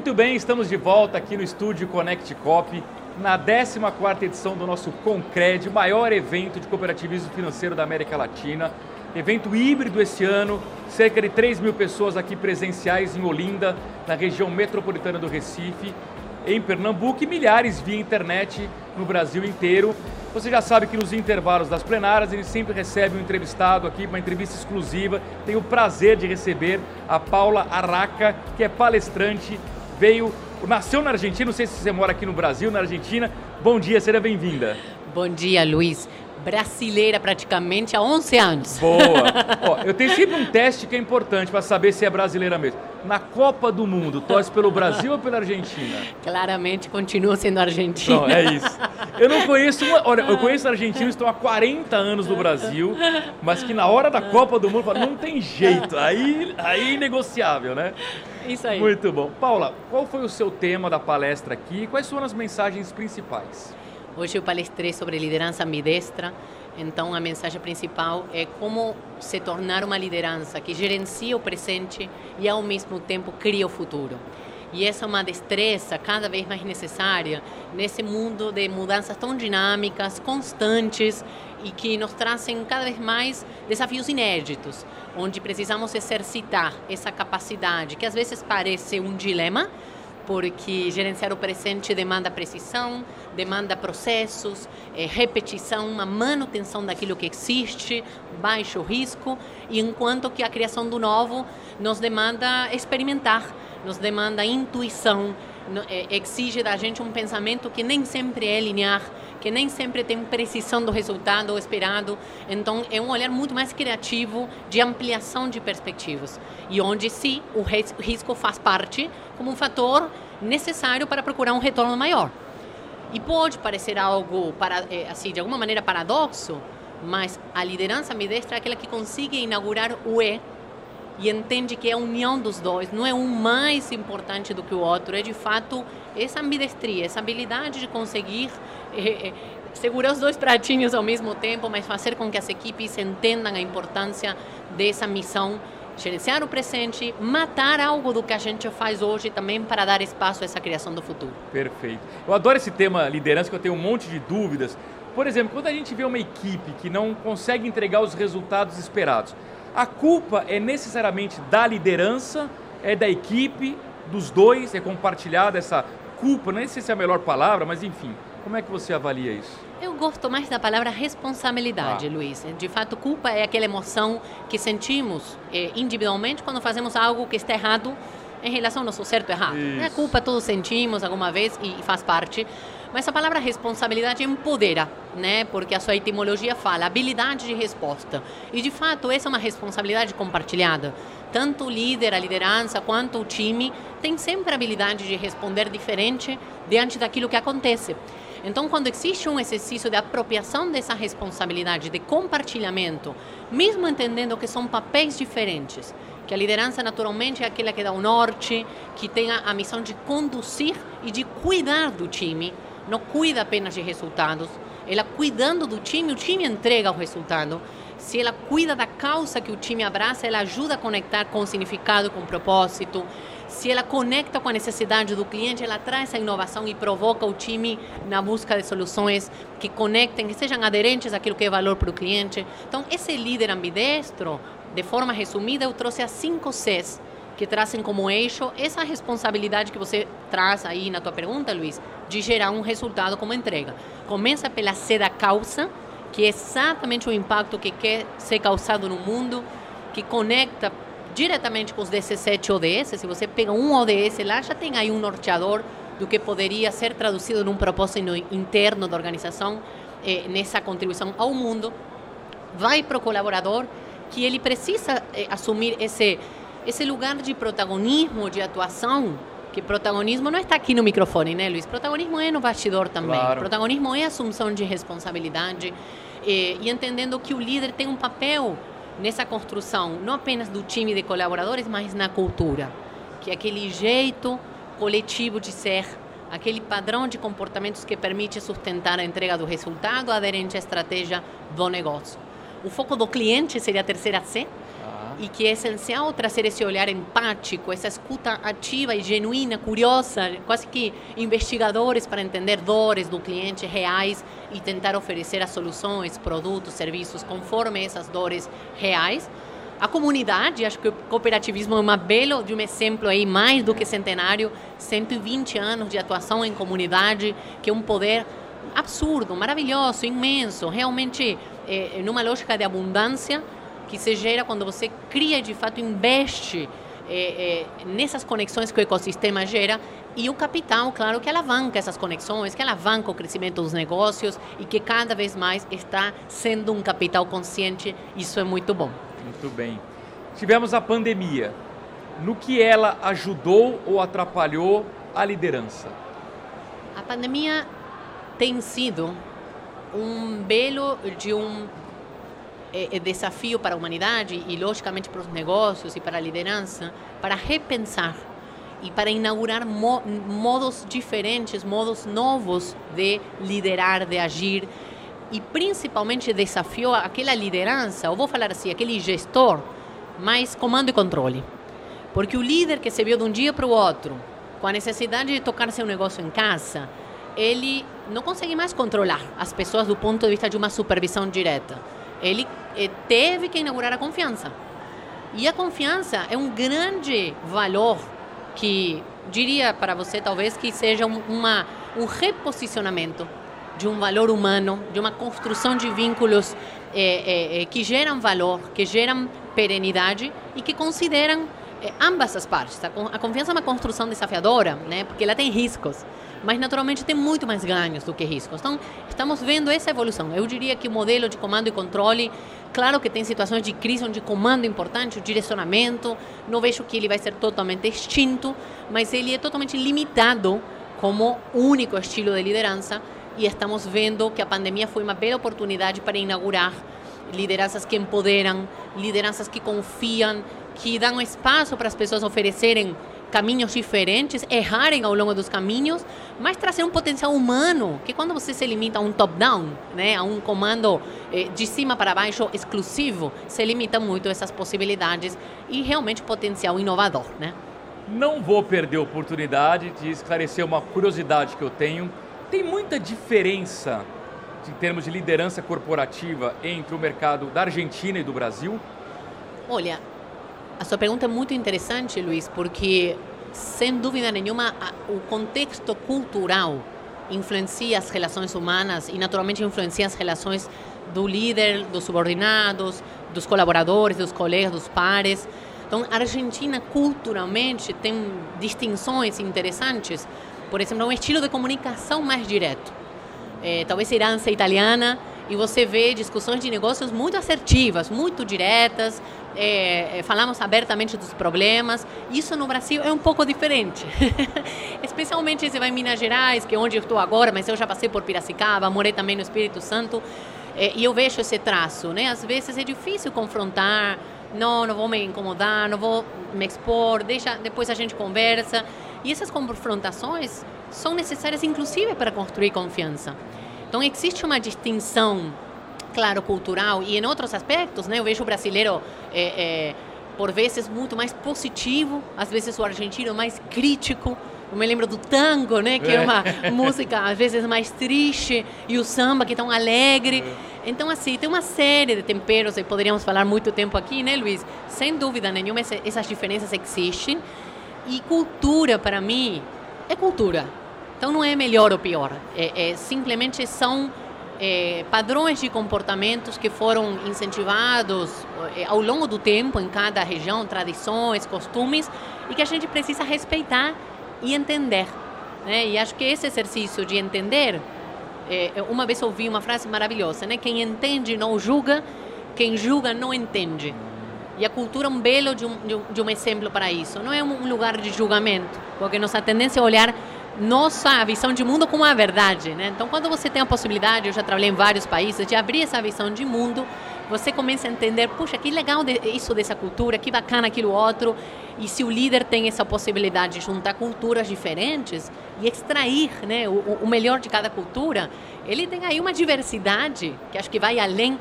Muito bem, estamos de volta aqui no estúdio Connect Cop, na 14ª edição do nosso Concred, maior evento de cooperativismo financeiro da América Latina. Evento híbrido esse ano, cerca de 3 mil pessoas aqui presenciais em Olinda, na região metropolitana do Recife, em Pernambuco e milhares via internet no Brasil inteiro. Você já sabe que nos intervalos das plenárias ele sempre recebe um entrevistado aqui, uma entrevista exclusiva. Tenho o prazer de receber a Paula Araca, que é palestrante, veio, nasceu na Argentina, não sei se você mora aqui no Brasil, na Argentina. Bom dia, seja bem-vinda. Bom dia, Luiz brasileira praticamente há 11 anos. Boa! Ó, eu tenho sempre um teste que é importante para saber se é brasileira mesmo. Na Copa do Mundo, torce pelo Brasil ou pela Argentina? Claramente continua sendo argentina. Não, é isso. Eu não conheço uma. Olha, eu conheço argentinos que estão há 40 anos no Brasil, mas que na hora da Copa do Mundo não tem jeito. Aí, aí é negociável, né? Isso aí. Muito bom. Paula, qual foi o seu tema da palestra aqui? Quais foram as mensagens principais? Hoje eu palestrei sobre liderança ambidestra, então a mensagem principal é como se tornar uma liderança que gerencia o presente e ao mesmo tempo cria o futuro. E essa é uma destreza cada vez mais necessária nesse mundo de mudanças tão dinâmicas, constantes e que nos trazem cada vez mais desafios inéditos, onde precisamos exercitar essa capacidade que às vezes parece um dilema, porque gerenciar o presente demanda precisão, demanda processos, é, repetição, uma manutenção daquilo que existe, baixo risco, e enquanto que a criação do novo nos demanda experimentar, nos demanda intuição, é, exige da gente um pensamento que nem sempre é linear, que nem sempre tem precisão do resultado esperado. Então, é um olhar muito mais criativo de ampliação de perspectivas. E onde, sim, o risco faz parte como um fator necessário para procurar um retorno maior. E pode parecer algo, para, é, assim, de alguma maneira paradoxo, mas a liderança ambidestra é aquela que consegue inaugurar o E e entende que é a união dos dois, não é um mais importante do que o outro, é de fato essa ambidestria, essa habilidade de conseguir é, segurar os dois pratinhos ao mesmo tempo, mas fazer com que as equipes entendam a importância dessa missão gerenciar o presente, matar algo do que a gente faz hoje também para dar espaço a essa criação do futuro. Perfeito. Eu adoro esse tema liderança, que eu tenho um monte de dúvidas. Por exemplo, quando a gente vê uma equipe que não consegue entregar os resultados esperados, a culpa é necessariamente da liderança, é da equipe, dos dois, é compartilhada essa culpa, não sei se é a melhor palavra, mas enfim, como é que você avalia isso? Eu gosto mais da palavra responsabilidade, ah. Luiz. De fato, culpa é aquela emoção que sentimos eh, individualmente quando fazemos algo que está errado em relação ao nosso certo e errado. Isso. A culpa todos sentimos alguma vez e faz parte. Mas a palavra responsabilidade empodera, né? Porque a sua etimologia fala habilidade de resposta. E de fato, essa é uma responsabilidade compartilhada. Tanto o líder, a liderança, quanto o time tem sempre a habilidade de responder diferente diante daquilo que acontece. Então, quando existe um exercício de apropriação dessa responsabilidade, de compartilhamento, mesmo entendendo que são papéis diferentes, que a liderança naturalmente é aquela que dá o norte, que tem a, a missão de conduzir e de cuidar do time, não cuida apenas de resultados. Ela cuidando do time, o time entrega o resultado. Se ela cuida da causa que o time abraça, ela ajuda a conectar com o significado, com o propósito. Se ela conecta com a necessidade do cliente, ela traz a inovação e provoca o time na busca de soluções que conectem, que sejam aderentes àquilo que é valor para o cliente. Então, esse líder ambidestro, de forma resumida, eu trouxe as cinco Cs que trazem como eixo essa responsabilidade que você traz aí na tua pergunta, Luiz, de gerar um resultado como entrega. Começa pela C da causa, que é exatamente o impacto que quer ser causado no mundo, que conecta diretamente com os 17 ODS. Se você pega um ODS lá, já tem aí um norteador do que poderia ser traduzido num propósito interno da organização, eh, nessa contribuição ao mundo. Vai para o colaborador, que ele precisa eh, assumir esse esse lugar de protagonismo, de atuação, que protagonismo não está aqui no microfone, né, Luiz? Protagonismo é no bastidor também. Claro. Protagonismo é assunção de responsabilidade e, e entendendo que o líder tem um papel nessa construção, não apenas do time de colaboradores, mas na cultura, que é aquele jeito coletivo de ser, aquele padrão de comportamentos que permite sustentar a entrega do resultado aderente à estratégia do negócio. O foco do cliente seria a terceira C, e que é essencial trazer esse olhar empático, essa escuta ativa e genuína, curiosa, quase que investigadores para entender dores do cliente reais e tentar oferecer as soluções, produtos, serviços conforme essas dores reais. A comunidade, acho que o cooperativismo é uma belo de um exemplo aí mais do que centenário, 120 anos de atuação em comunidade, que é um poder absurdo, maravilhoso, imenso, realmente é, numa lógica de abundância que se gera quando você cria e de fato investe é, é, nessas conexões que o ecossistema gera e o capital, claro, que alavanca essas conexões, que alavanca o crescimento dos negócios e que cada vez mais está sendo um capital consciente. Isso é muito bom. Muito bem. Tivemos a pandemia. No que ela ajudou ou atrapalhou a liderança? A pandemia tem sido um belo de um é, é desafio para a humanidade e, logicamente, para os negócios e para a liderança, para repensar e para inaugurar mo modos diferentes, modos novos de liderar, de agir e principalmente desafiou aquela liderança, ou vou falar assim, aquele gestor, mais comando e controle. Porque o líder que se viu de um dia para o outro, com a necessidade de tocar seu negócio em casa, ele não consegue mais controlar as pessoas do ponto de vista de uma supervisão direta ele eh, teve que inaugurar a confiança. E a confiança é um grande valor que diria para você talvez que seja uma, um reposicionamento de um valor humano, de uma construção de vínculos é, é, que geram valor, que geram perenidade e que consideram é, ambas as partes. A confiança é uma construção desafiadora, né? porque ela tem riscos mas naturalmente tem muito mais ganhos do que riscos. Então, estamos vendo essa evolução. Eu diria que o modelo de comando e controle, claro que tem situações de crise onde comando é importante, o direcionamento, não vejo que ele vai ser totalmente extinto, mas ele é totalmente limitado como único estilo de liderança e estamos vendo que a pandemia foi uma bela oportunidade para inaugurar lideranças que empoderam, lideranças que confiam, que dão espaço para as pessoas oferecerem caminhos diferentes, errarem ao longo dos caminhos, mas trazer um potencial humano, que quando você se limita a um top-down, né, a um comando eh, de cima para baixo exclusivo, se limita muito essas possibilidades e realmente potencial inovador, né? Não vou perder a oportunidade de esclarecer uma curiosidade que eu tenho. Tem muita diferença em termos de liderança corporativa entre o mercado da Argentina e do Brasil? Olha, a sua pergunta é muito interessante, Luiz, porque, sem dúvida nenhuma, o contexto cultural influencia as relações humanas e, naturalmente, influencia as relações do líder, dos subordinados, dos colaboradores, dos colegas, dos pares. Então, a Argentina, culturalmente, tem distinções interessantes. Por exemplo, um estilo de comunicação mais direto. É, talvez a herança italiana, e você vê discussões de negócios muito assertivas, muito diretas, é, falamos abertamente dos problemas. Isso no Brasil é um pouco diferente. Especialmente se vai em Minas Gerais, que é onde eu estou agora, mas eu já passei por Piracicaba, morei também no Espírito Santo, é, e eu vejo esse traço. Né? Às vezes é difícil confrontar, não, não vou me incomodar, não vou me expor, deixa, depois a gente conversa. E essas confrontações são necessárias, inclusive, para construir confiança. Então, existe uma distinção claro, cultural e em outros aspectos, né? Eu vejo o brasileiro é, é, por vezes muito mais positivo, às vezes o argentino mais crítico. Eu me lembro do tango, né? Que é, é uma música às vezes mais triste e o samba que é tão alegre. É. Então assim tem uma série de temperos e poderíamos falar muito tempo aqui, né, Luiz? Sem dúvida nenhuma essas diferenças existem e cultura para mim é cultura. Então não é melhor ou pior, é, é simplesmente são é, padrões de comportamentos que foram incentivados é, ao longo do tempo em cada região, tradições, costumes, e que a gente precisa respeitar e entender. Né? E acho que esse exercício de entender, é, uma vez ouvi uma frase maravilhosa, né? quem entende não julga, quem julga não entende. E a cultura é um belo de um, de um exemplo para isso. Não é um lugar de julgamento, porque nossa tendência é olhar nossa visão de mundo como a verdade, né? Então, quando você tem a possibilidade, eu já trabalhei em vários países, de abrir essa visão de mundo, você começa a entender, puxa, que legal isso dessa cultura, que bacana aquilo outro. E se o líder tem essa possibilidade de juntar culturas diferentes e extrair né, o, o melhor de cada cultura, ele tem aí uma diversidade que acho que vai além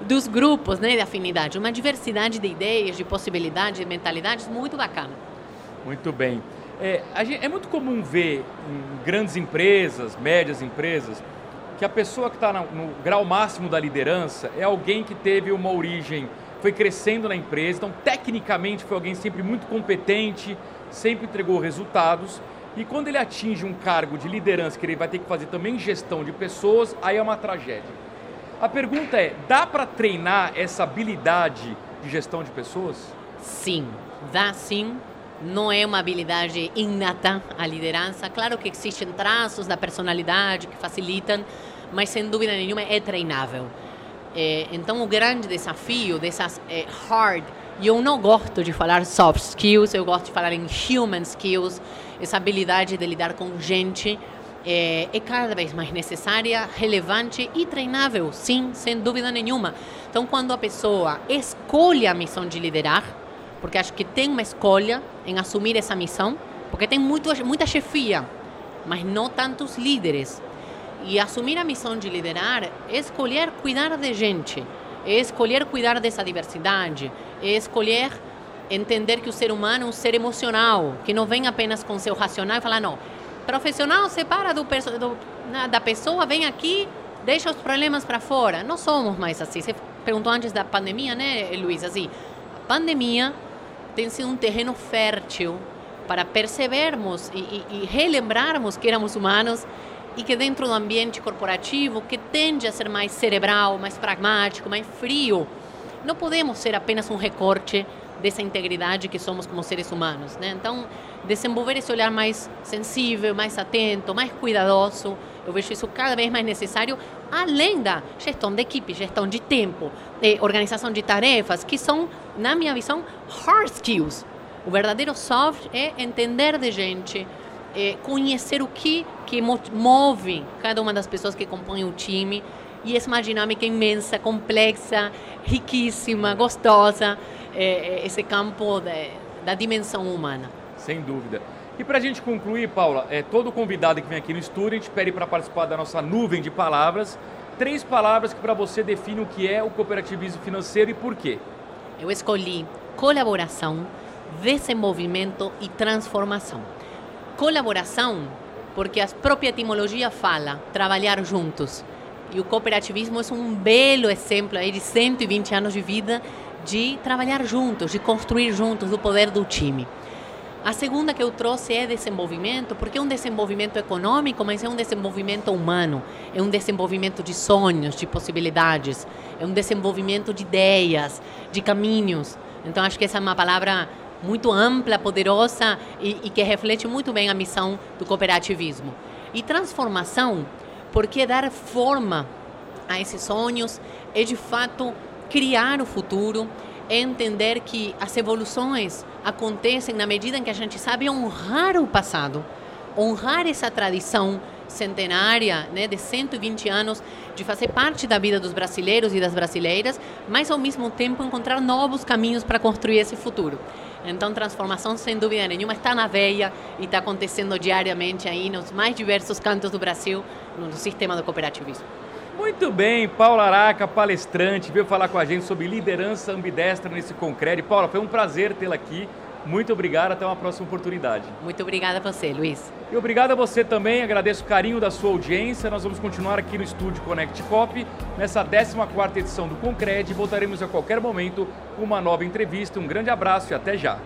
dos grupos né, de afinidade. Uma diversidade de ideias, de possibilidades, de mentalidades muito bacana. Muito bem. É, gente, é muito comum ver em grandes empresas, médias empresas, que a pessoa que está no, grau máximo da liderança é alguém que teve uma origem, foi crescendo na empresa, então tecnicamente foi alguém sempre muito competente, sempre entregou resultados. E quando ele atinge um cargo de liderança, que ele vai ter que fazer também gestão de pessoas, aí é uma tragédia. A pergunta é: dá para treinar essa habilidade de gestão de pessoas? Sim, dá sim. Não é uma habilidade inata a liderança. Claro que existem traços da personalidade que facilitam, mas sem dúvida nenhuma é treinável. É, então, o grande desafio dessas é, hard, e eu não gosto de falar soft skills, eu gosto de falar em human skills, essa habilidade de lidar com gente é, é, cada vez mais necessária, relevante e treinável, sim, sem dúvida nenhuma. Então, quando a pessoa escolhe a missão de liderar, porque acho que tem uma escolha em assumir essa missão, porque tem muito, muita chefia, mas não tantos líderes. E assumir a missão de liderar é escolher cuidar de gente, é escolher cuidar dessa diversidade, é escolher entender que o ser humano é um ser emocional, que não vem apenas com seu racional e falar, não, profissional separa do, do, da pessoa, vem aqui, deixa os problemas para fora. Não somos mais assim. Você perguntou antes da pandemia, né, Luiz? Assim, a pandemia tem sido um terreno fértil para percebermos e, e, e relembrarmos que éramos humanos e que dentro do ambiente corporativo, que tende a ser mais cerebral, mais pragmático, mais frio, não podemos ser apenas um recorte dessa integridade que somos como seres humanos, né? Então, desenvolver esse olhar mais sensível, mais atento, mais cuidadoso, eu vejo isso cada vez mais necessário, além da gestão de equipe, gestão de tempo, eh, organização de tarefas, que são, na minha visão, hard skills. O verdadeiro soft é entender de gente, é conhecer o que, que move cada uma das pessoas que compõem o time, e essa é uma dinâmica imensa, complexa, riquíssima, gostosa, é, esse campo de, da dimensão humana. Sem dúvida. E para a gente concluir, Paula, é, todo convidado que vem aqui no estúdio, a gente pede para participar da nossa nuvem de palavras. Três palavras que para você definem o que é o cooperativismo financeiro e por quê. Eu escolhi colaboração, desenvolvimento e transformação. Colaboração, porque a própria etimologia fala trabalhar juntos. E o cooperativismo é um belo exemplo aí de 120 anos de vida de trabalhar juntos, de construir juntos o poder do time. A segunda que eu trouxe é desenvolvimento, porque é um desenvolvimento econômico, mas é um desenvolvimento humano, é um desenvolvimento de sonhos, de possibilidades, é um desenvolvimento de ideias, de caminhos. Então acho que essa é uma palavra muito ampla, poderosa e, e que reflete muito bem a missão do cooperativismo. E transformação, porque dar forma a esses sonhos é de fato criar o futuro, é entender que as evoluções acontecem na medida em que a gente sabe honrar o passado, honrar essa tradição centenária, né, de 120 anos, de fazer parte da vida dos brasileiros e das brasileiras, mas ao mesmo tempo encontrar novos caminhos para construir esse futuro. Então, transformação, sem dúvida nenhuma, está na veia e está acontecendo diariamente aí nos mais diversos cantos do Brasil, no sistema do cooperativismo. Muito bem, Paula Araca, palestrante, veio falar com a gente sobre liderança ambidestra nesse Concred. Paula, foi um prazer tê-la aqui. Muito obrigado, até uma próxima oportunidade. Muito obrigada a você, Luiz. E obrigado a você também, agradeço o carinho da sua audiência. Nós vamos continuar aqui no estúdio Connect Cop, nessa 14ª edição do Concred. Voltaremos a qualquer momento com uma nova entrevista. Um grande abraço e até já.